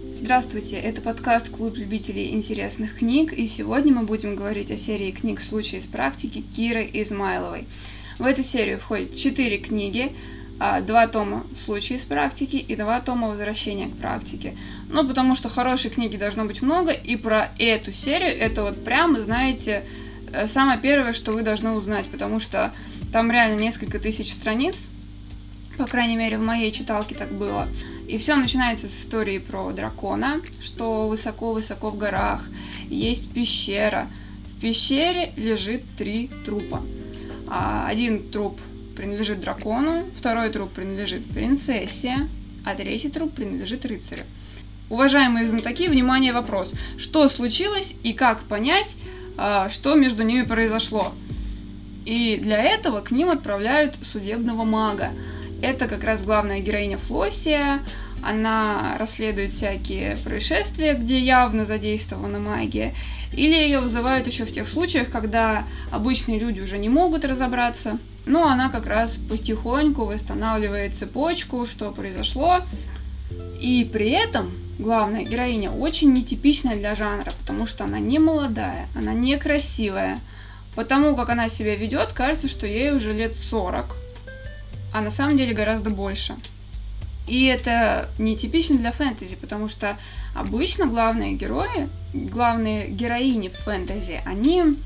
Здравствуйте, это подкаст «Клуб любителей интересных книг», и сегодня мы будем говорить о серии книг «Случаи из практики» Киры Измайловой. В эту серию входят четыре книги, а, два тома «Случаи из практики» и два тома «Возвращение к практике». Ну, потому что хорошей книги должно быть много, и про эту серию это вот прямо, знаете, э, самое первое, что вы должны узнать, потому что там реально несколько тысяч страниц, по крайней мере, в моей читалке так было. И все начинается с истории про дракона, что высоко-высоко в горах есть пещера. В пещере лежит три трупа. А один труп принадлежит дракону, второй труп принадлежит принцессе, а третий труп принадлежит рыцарю. Уважаемые знатоки, внимание, вопрос. Что случилось и как понять, а, что между ними произошло? И для этого к ним отправляют судебного мага. Это как раз главная героиня Флосия. Она расследует всякие происшествия, где явно задействована магия. Или ее вызывают еще в тех случаях, когда обычные люди уже не могут разобраться. Но она как раз потихоньку восстанавливает цепочку, что произошло. И при этом главная героиня очень нетипичная для жанра, потому что она не молодая, она некрасивая. Потому как она себя ведет, кажется, что ей уже лет 40 а на самом деле гораздо больше. И это нетипично для фэнтези, потому что обычно главные герои, главные героини в фэнтези, они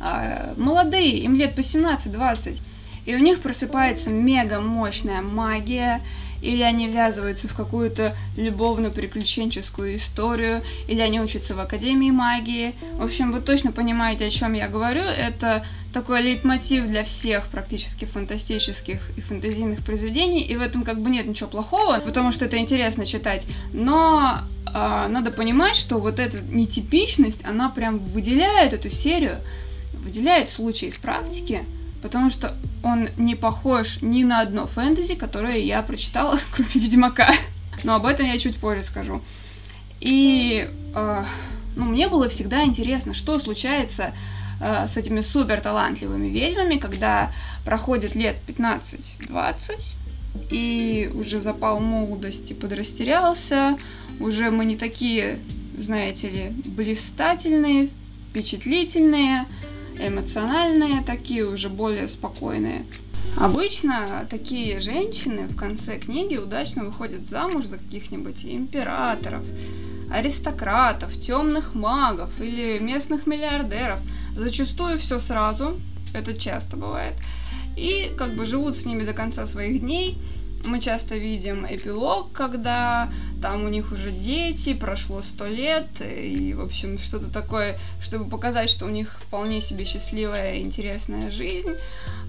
э, молодые, им лет по 17-20, и у них просыпается мега мощная магия, или они ввязываются в какую-то любовно-приключенческую историю, или они учатся в Академии магии. В общем, вы точно понимаете, о чем я говорю. Это такой лейтмотив для всех практически фантастических и фэнтезийных произведений, и в этом как бы нет ничего плохого, потому что это интересно читать. Но э, надо понимать, что вот эта нетипичность, она прям выделяет эту серию, выделяет случаи из практики, потому что он не похож ни на одно фэнтези, которое я прочитала, кроме Ведьмака. Но об этом я чуть позже скажу. И э, ну, мне было всегда интересно, что случается э, с этими супер талантливыми ведьмами, когда проходит лет 15-20, и уже запал молодости подрастерялся, уже мы не такие, знаете ли, блистательные, впечатлительные, эмоциональные, такие уже более спокойные. Обычно такие женщины в конце книги удачно выходят замуж за каких-нибудь императоров, аристократов, темных магов или местных миллиардеров. Зачастую все сразу, это часто бывает. И как бы живут с ними до конца своих дней, мы часто видим эпилог, когда там у них уже дети, прошло сто лет, и, в общем, что-то такое, чтобы показать, что у них вполне себе счастливая интересная жизнь.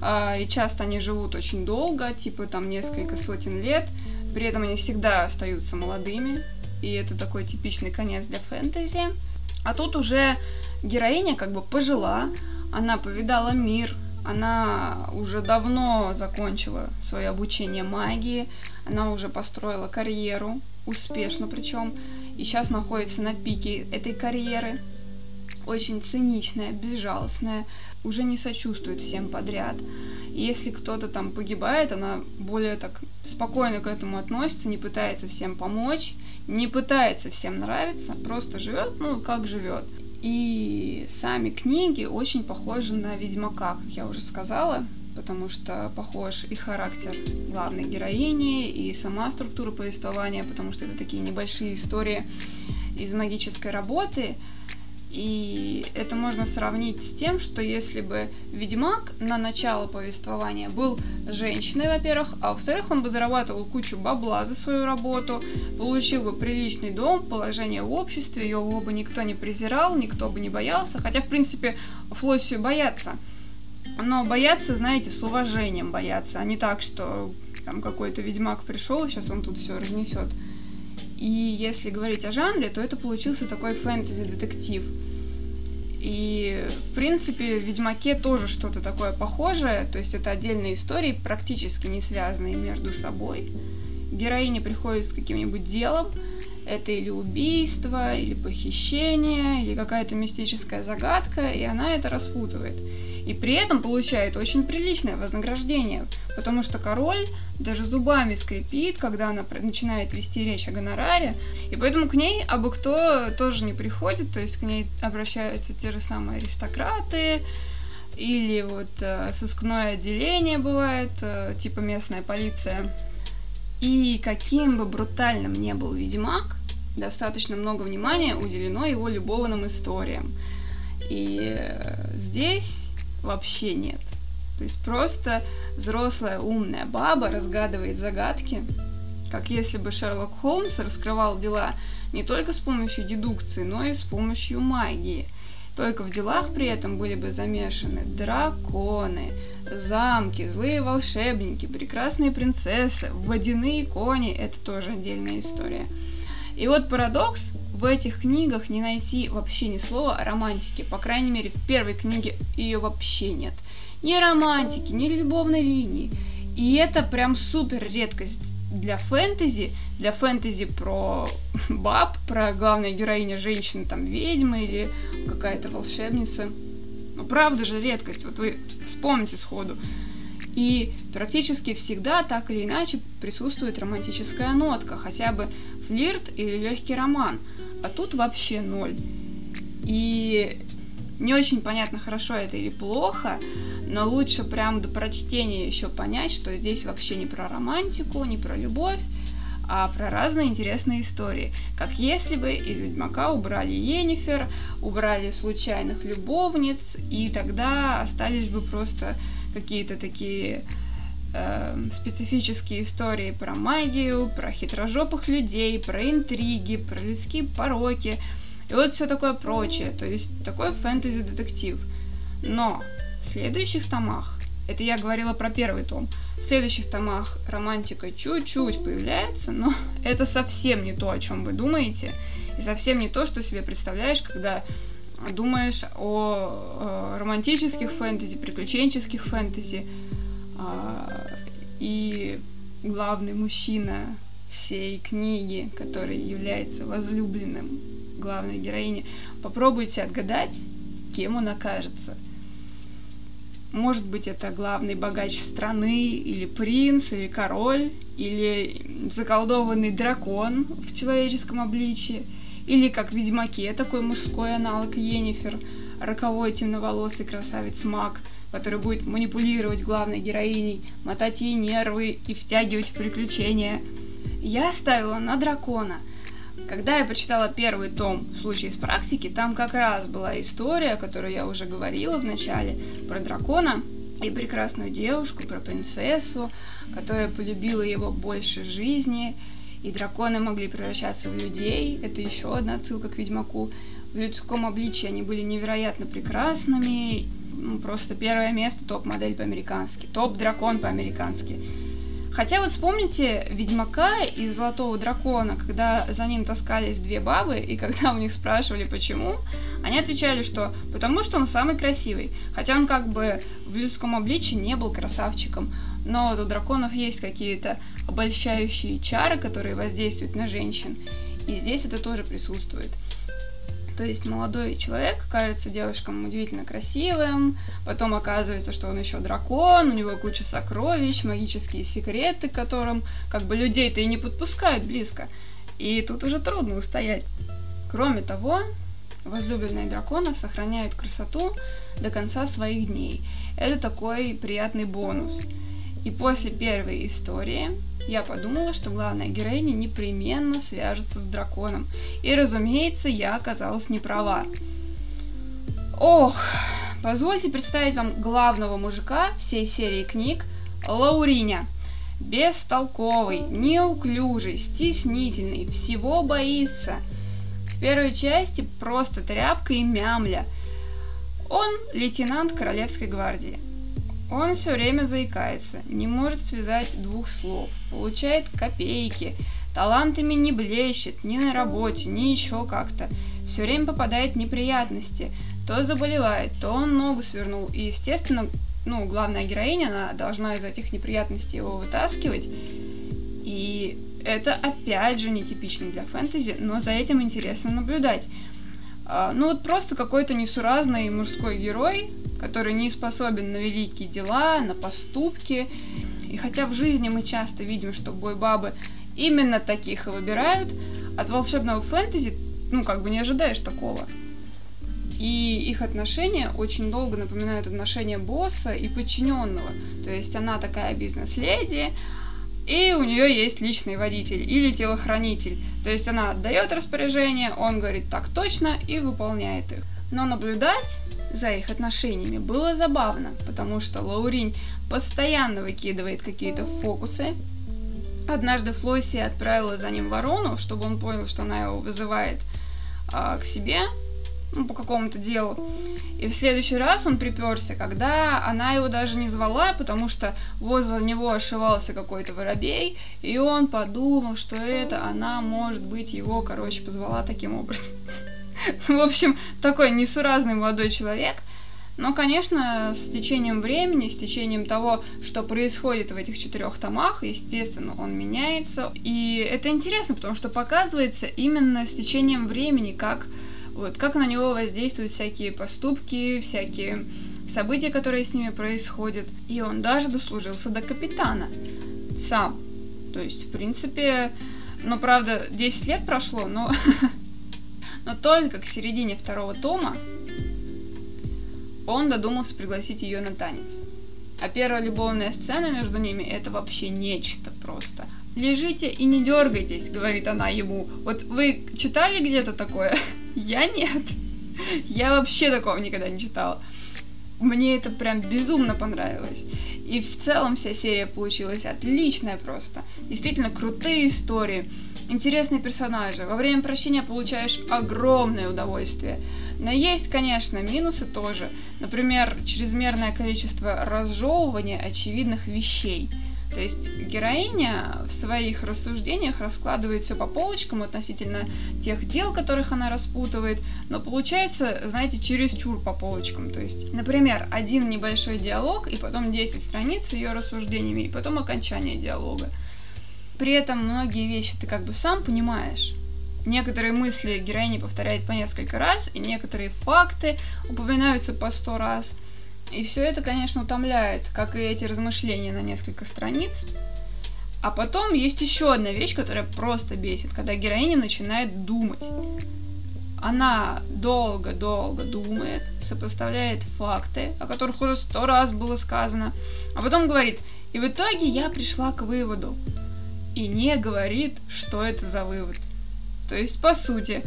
А, и часто они живут очень долго, типа там несколько сотен лет, при этом они всегда остаются молодыми, и это такой типичный конец для фэнтези. А тут уже героиня как бы пожила, она повидала мир, она уже давно закончила свое обучение магии, она уже построила карьеру, успешно причем, и сейчас находится на пике этой карьеры. Очень циничная, безжалостная, уже не сочувствует всем подряд. И если кто-то там погибает, она более так спокойно к этому относится, не пытается всем помочь, не пытается всем нравиться, просто живет, ну, как живет. И сами книги очень похожи на Ведьмака, как я уже сказала, потому что похож и характер главной героини, и сама структура повествования, потому что это такие небольшие истории из магической работы. И это можно сравнить с тем, что если бы Ведьмак на начало повествования был женщиной, во-первых, а во-вторых, он бы зарабатывал кучу бабла за свою работу, получил бы приличный дом, положение в обществе, его бы никто не презирал, никто бы не боялся, хотя, в принципе, Флоссию боятся. Но боятся, знаете, с уважением боятся, а не так, что там какой-то ведьмак пришел, и сейчас он тут все разнесет. И если говорить о жанре, то это получился такой фэнтези-детектив. И, в принципе, в Ведьмаке тоже что-то такое похожее, то есть это отдельные истории, практически не связанные между собой. Героиня приходит с каким-нибудь делом, это или убийство, или похищение, или какая-то мистическая загадка, и она это распутывает. И при этом получает очень приличное вознаграждение, потому что король даже зубами скрипит, когда она начинает вести речь о гонораре, и поэтому к ней абы кто тоже не приходит, то есть к ней обращаются те же самые аристократы, или вот э, сыскное отделение бывает, э, типа местная полиция. И каким бы брутальным ни был Ведьмак, достаточно много внимания уделено его любовным историям. И э, здесь вообще нет. То есть просто взрослая умная баба разгадывает загадки, как если бы Шерлок Холмс раскрывал дела не только с помощью дедукции, но и с помощью магии. Только в делах при этом были бы замешаны драконы, замки, злые волшебники, прекрасные принцессы, водяные кони – это тоже отдельная история. И вот парадокс, в этих книгах не найти вообще ни слова о романтике. По крайней мере, в первой книге ее вообще нет. Ни романтики, ни любовной линии. И это прям супер редкость для фэнтези, для фэнтези про баб, про главная героиня женщины, там, ведьма или какая-то волшебница. Ну, правда же редкость, вот вы вспомните сходу. И практически всегда так или иначе присутствует романтическая нотка, хотя бы флирт или легкий роман. А тут вообще ноль. И не очень понятно, хорошо это или плохо, но лучше прям до прочтения еще понять, что здесь вообще не про романтику, не про любовь, а про разные интересные истории. Как если бы из Ведьмака убрали Енифер, убрали случайных любовниц, и тогда остались бы просто какие-то такие э, специфические истории про магию, про хитрожопых людей, про интриги, про людские пороки – и вот все такое прочее, то есть такой фэнтези-детектив. Но в следующих томах, это я говорила про первый том, в следующих томах романтика чуть-чуть появляется, но это совсем не то, о чем вы думаете, и совсем не то, что себе представляешь, когда думаешь о, о романтических фэнтези, приключенческих фэнтези, а, и главный мужчина всей книги, который является возлюбленным главной героини, попробуйте отгадать, кем он окажется. Может быть, это главный богач страны, или принц, или король, или заколдованный дракон в человеческом обличии, или как в Ведьмаке такой мужской аналог Енифер, роковой темноволосый красавец маг, который будет манипулировать главной героиней, мотать ей нервы и втягивать в приключения. Я ставила на дракона – когда я почитала первый том «Случай из практики», там как раз была история, о которой я уже говорила в начале, про дракона и прекрасную девушку, про принцессу, которая полюбила его больше жизни, и драконы могли превращаться в людей. Это еще одна отсылка к Ведьмаку. В людском обличии они были невероятно прекрасными. Ну, просто первое место топ-модель по-американски, топ-дракон по-американски. Хотя вот вспомните Ведьмака и Золотого Дракона, когда за ним таскались две бабы, и когда у них спрашивали, почему, они отвечали, что потому что он самый красивый. Хотя он как бы в людском обличии не был красавчиком. Но вот у драконов есть какие-то обольщающие чары, которые воздействуют на женщин. И здесь это тоже присутствует. То есть молодой человек кажется девушкам удивительно красивым, потом оказывается, что он еще дракон, у него куча сокровищ, магические секреты, к которым как бы людей-то и не подпускают близко. И тут уже трудно устоять. Кроме того, возлюбленные дракона сохраняют красоту до конца своих дней. Это такой приятный бонус. И после первой истории я подумала, что главная героиня непременно свяжется с драконом. И, разумеется, я оказалась не права. Ох, позвольте представить вам главного мужика всей серии книг Лауриня. Бестолковый, неуклюжий, стеснительный, всего боится. В первой части просто тряпка и мямля. Он лейтенант Королевской гвардии. Он все время заикается, не может связать двух слов, получает копейки, талантами не блещет ни на работе, ни еще как-то. Все время попадает в неприятности, то заболевает, то он ногу свернул. И, естественно, ну, главная героиня, она должна из этих неприятностей его вытаскивать. И это опять же нетипично для фэнтези, но за этим интересно наблюдать. А, ну вот просто какой-то несуразный мужской герой, который не способен на великие дела, на поступки. И хотя в жизни мы часто видим, что бой-бабы именно таких и выбирают, от волшебного фэнтези, ну, как бы не ожидаешь такого. И их отношения очень долго напоминают отношения босса и подчиненного. То есть она такая бизнес-леди, и у нее есть личный водитель или телохранитель. То есть она отдает распоряжение, он говорит так точно и выполняет их. Но наблюдать за их отношениями было забавно, потому что Лауринь постоянно выкидывает какие-то фокусы. Однажды Флосси отправила за ним ворону, чтобы он понял, что она его вызывает а, к себе, ну, по какому-то делу. И в следующий раз он приперся, когда она его даже не звала, потому что возле него ошивался какой-то воробей, и он подумал, что это она, может быть, его, короче, позвала таким образом. В общем, такой несуразный молодой человек. Но, конечно, с течением времени, с течением того, что происходит в этих четырех томах, естественно, он меняется. И это интересно, потому что показывается именно с течением времени, как вот, как на него воздействуют всякие поступки, всякие события, которые с ними происходят. И он даже дослужился до капитана. Сам. То есть, в принципе, ну, правда, 10 лет прошло, но... но только к середине второго тома он додумался пригласить ее на танец. А первая любовная сцена между ними это вообще нечто просто. Лежите и не дергайтесь, говорит она ему. Вот вы читали где-то такое? Я нет. Я вообще такого никогда не читала. Мне это прям безумно понравилось. И в целом вся серия получилась отличная просто. Действительно крутые истории, интересные персонажи. Во время прощения получаешь огромное удовольствие. Но есть, конечно, минусы тоже. Например, чрезмерное количество разжевывания очевидных вещей – то есть героиня в своих рассуждениях раскладывает все по полочкам относительно тех дел, которых она распутывает, но получается, знаете, чересчур по полочкам. То есть, например, один небольшой диалог, и потом 10 страниц ее рассуждениями, и потом окончание диалога. При этом многие вещи ты как бы сам понимаешь. Некоторые мысли героини повторяет по несколько раз, и некоторые факты упоминаются по сто раз – и все это, конечно, утомляет, как и эти размышления на несколько страниц. А потом есть еще одна вещь, которая просто бесит, когда героиня начинает думать. Она долго-долго думает, сопоставляет факты, о которых уже сто раз было сказано, а потом говорит, и в итоге я пришла к выводу. И не говорит, что это за вывод. То есть, по сути,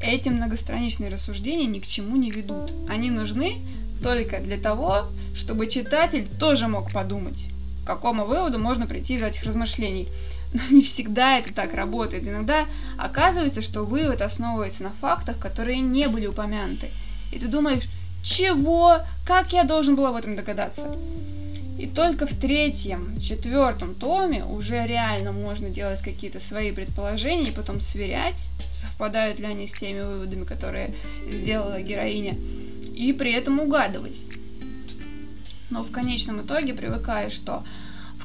эти многостраничные рассуждения ни к чему не ведут. Они нужны только для того, чтобы читатель тоже мог подумать, к какому выводу можно прийти из этих размышлений. Но не всегда это так работает. Иногда оказывается, что вывод основывается на фактах, которые не были упомянуты. И ты думаешь, чего? Как я должен был об этом догадаться? И только в третьем, четвертом томе уже реально можно делать какие-то свои предположения и потом сверять, совпадают ли они с теми выводами, которые сделала героиня и при этом угадывать. Но в конечном итоге привыкаешь, что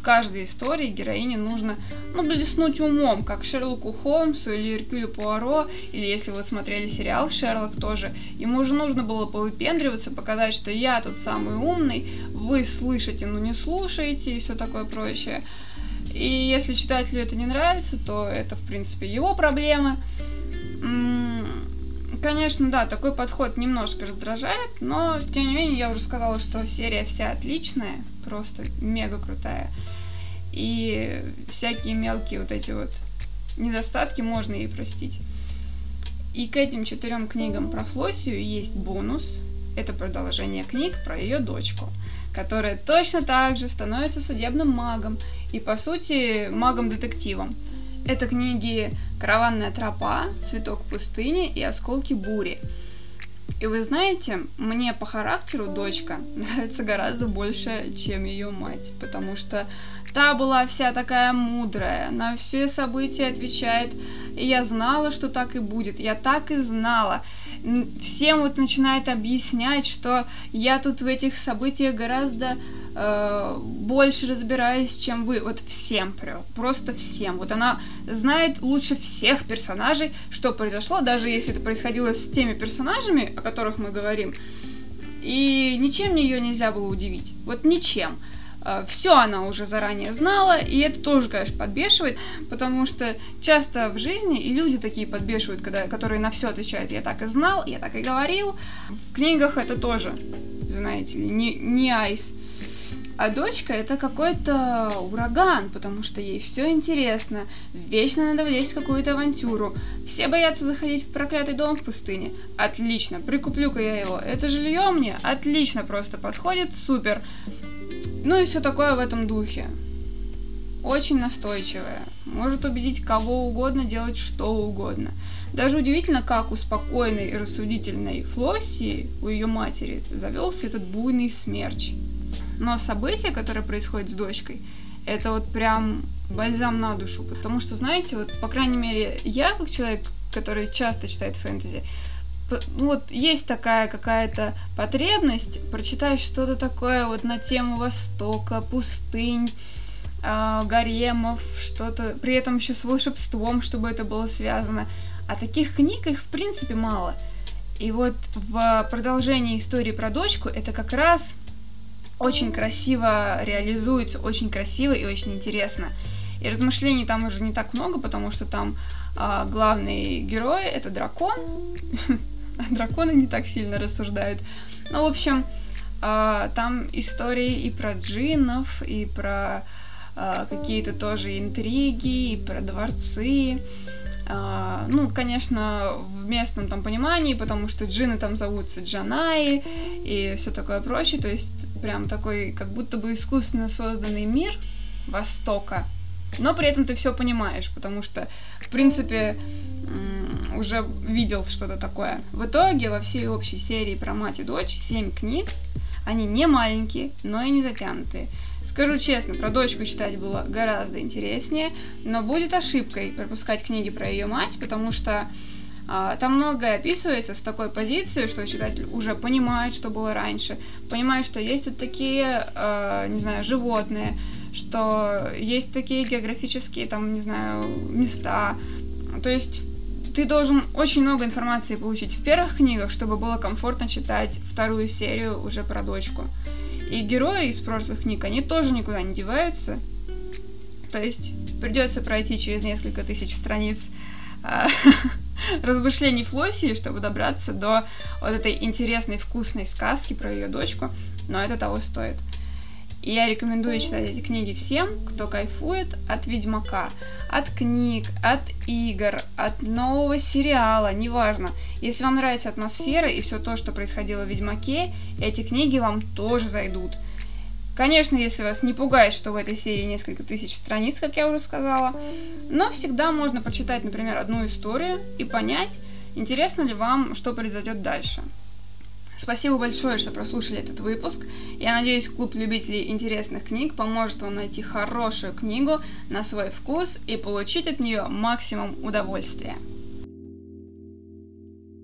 каждой истории героине нужно, ну, блеснуть умом, как Шерлоку Холмсу или Эркюлю Пуаро, или если вы смотрели сериал «Шерлок» тоже, ему же нужно было повыпендриваться, показать, что я тут самый умный, вы слышите, но не слушаете и все такое прочее. И если читателю это не нравится, то это, в принципе, его проблемы. Конечно, да, такой подход немножко раздражает, но тем не менее я уже сказала, что серия вся отличная, просто мега крутая. И всякие мелкие вот эти вот недостатки можно ей простить. И к этим четырем книгам про Флоссию есть бонус. Это продолжение книг про ее дочку, которая точно так же становится судебным магом и, по сути, магом-детективом. Это книги «Караванная тропа», «Цветок пустыни» и «Осколки бури». И вы знаете, мне по характеру дочка нравится гораздо больше, чем ее мать, потому что та была вся такая мудрая, на все события отвечает, и я знала, что так и будет, я так и знала. Всем вот начинает объяснять, что я тут в этих событиях гораздо э, больше разбираясь, чем вы. Вот всем прет, просто всем. Вот она знает лучше всех персонажей, что произошло, даже если это происходило с теми персонажами, о которых мы говорим. И ничем ее нельзя было удивить. Вот ничем. Э, Все она уже заранее знала, и это тоже, конечно, подбешивает, потому что часто в жизни и люди такие подбешивают, когда, которые на все отвечают. Я так и знал, я так и говорил. В книгах это тоже, знаете не, не айс. А дочка это какой-то ураган, потому что ей все интересно. Вечно надо влезть в какую-то авантюру. Все боятся заходить в проклятый дом в пустыне. Отлично, прикуплю-ка я его. Это жилье мне отлично просто подходит, супер. Ну и все такое в этом духе. Очень настойчивая. Может убедить кого угодно делать что угодно. Даже удивительно, как у спокойной и рассудительной Флосси, у ее матери, завелся этот буйный смерч. Но события, которые происходят с дочкой, это вот прям бальзам на душу. Потому что, знаете, вот, по крайней мере, я, как человек, который часто читает фэнтези, ну вот есть такая какая-то потребность прочитать что-то такое вот на тему Востока, пустынь, э, гаремов, что-то, при этом еще с волшебством, чтобы это было связано. А таких книг их в принципе мало. И вот в продолжении истории про дочку это как раз очень красиво реализуется, очень красиво и очень интересно. И размышлений там уже не так много, потому что там а, главный герой это дракон, драконы не так сильно рассуждают. Ну, в общем, э, там истории и про джиннов, и про какие-то тоже интриги, и про дворцы. Uh, ну, конечно, в местном там понимании, потому что джины там зовутся Джанаи и все такое прочее, то есть прям такой как будто бы искусственно созданный мир Востока, но при этом ты все понимаешь, потому что, в принципе, уже видел что-то такое. В итоге во всей общей серии про мать и дочь 7 книг. Они не маленькие, но и не затянутые. Скажу честно, про дочку читать было гораздо интереснее, но будет ошибкой пропускать книги про ее мать, потому что а, там многое описывается с такой позиции, что читатель уже понимает, что было раньше, понимает, что есть вот такие, э, не знаю, животные, что есть такие географические, там, не знаю, места. То есть ты должен очень много информации получить в первых книгах, чтобы было комфортно читать вторую серию уже про дочку. И герои из прошлых книг, они тоже никуда не деваются. То есть придется пройти через несколько тысяч страниц а, размышлений Флосси, чтобы добраться до вот этой интересной, вкусной сказки про ее дочку, но это того стоит. Я рекомендую читать эти книги всем, кто кайфует от Ведьмака, от книг, от игр, от нового сериала, неважно. Если вам нравится атмосфера и все то, что происходило в Ведьмаке, эти книги вам тоже зайдут. Конечно, если вас не пугает, что в этой серии несколько тысяч страниц, как я уже сказала, но всегда можно прочитать, например, одну историю и понять, интересно ли вам, что произойдет дальше. Спасибо большое, что прослушали этот выпуск. Я надеюсь, клуб любителей интересных книг поможет вам найти хорошую книгу на свой вкус и получить от нее максимум удовольствия.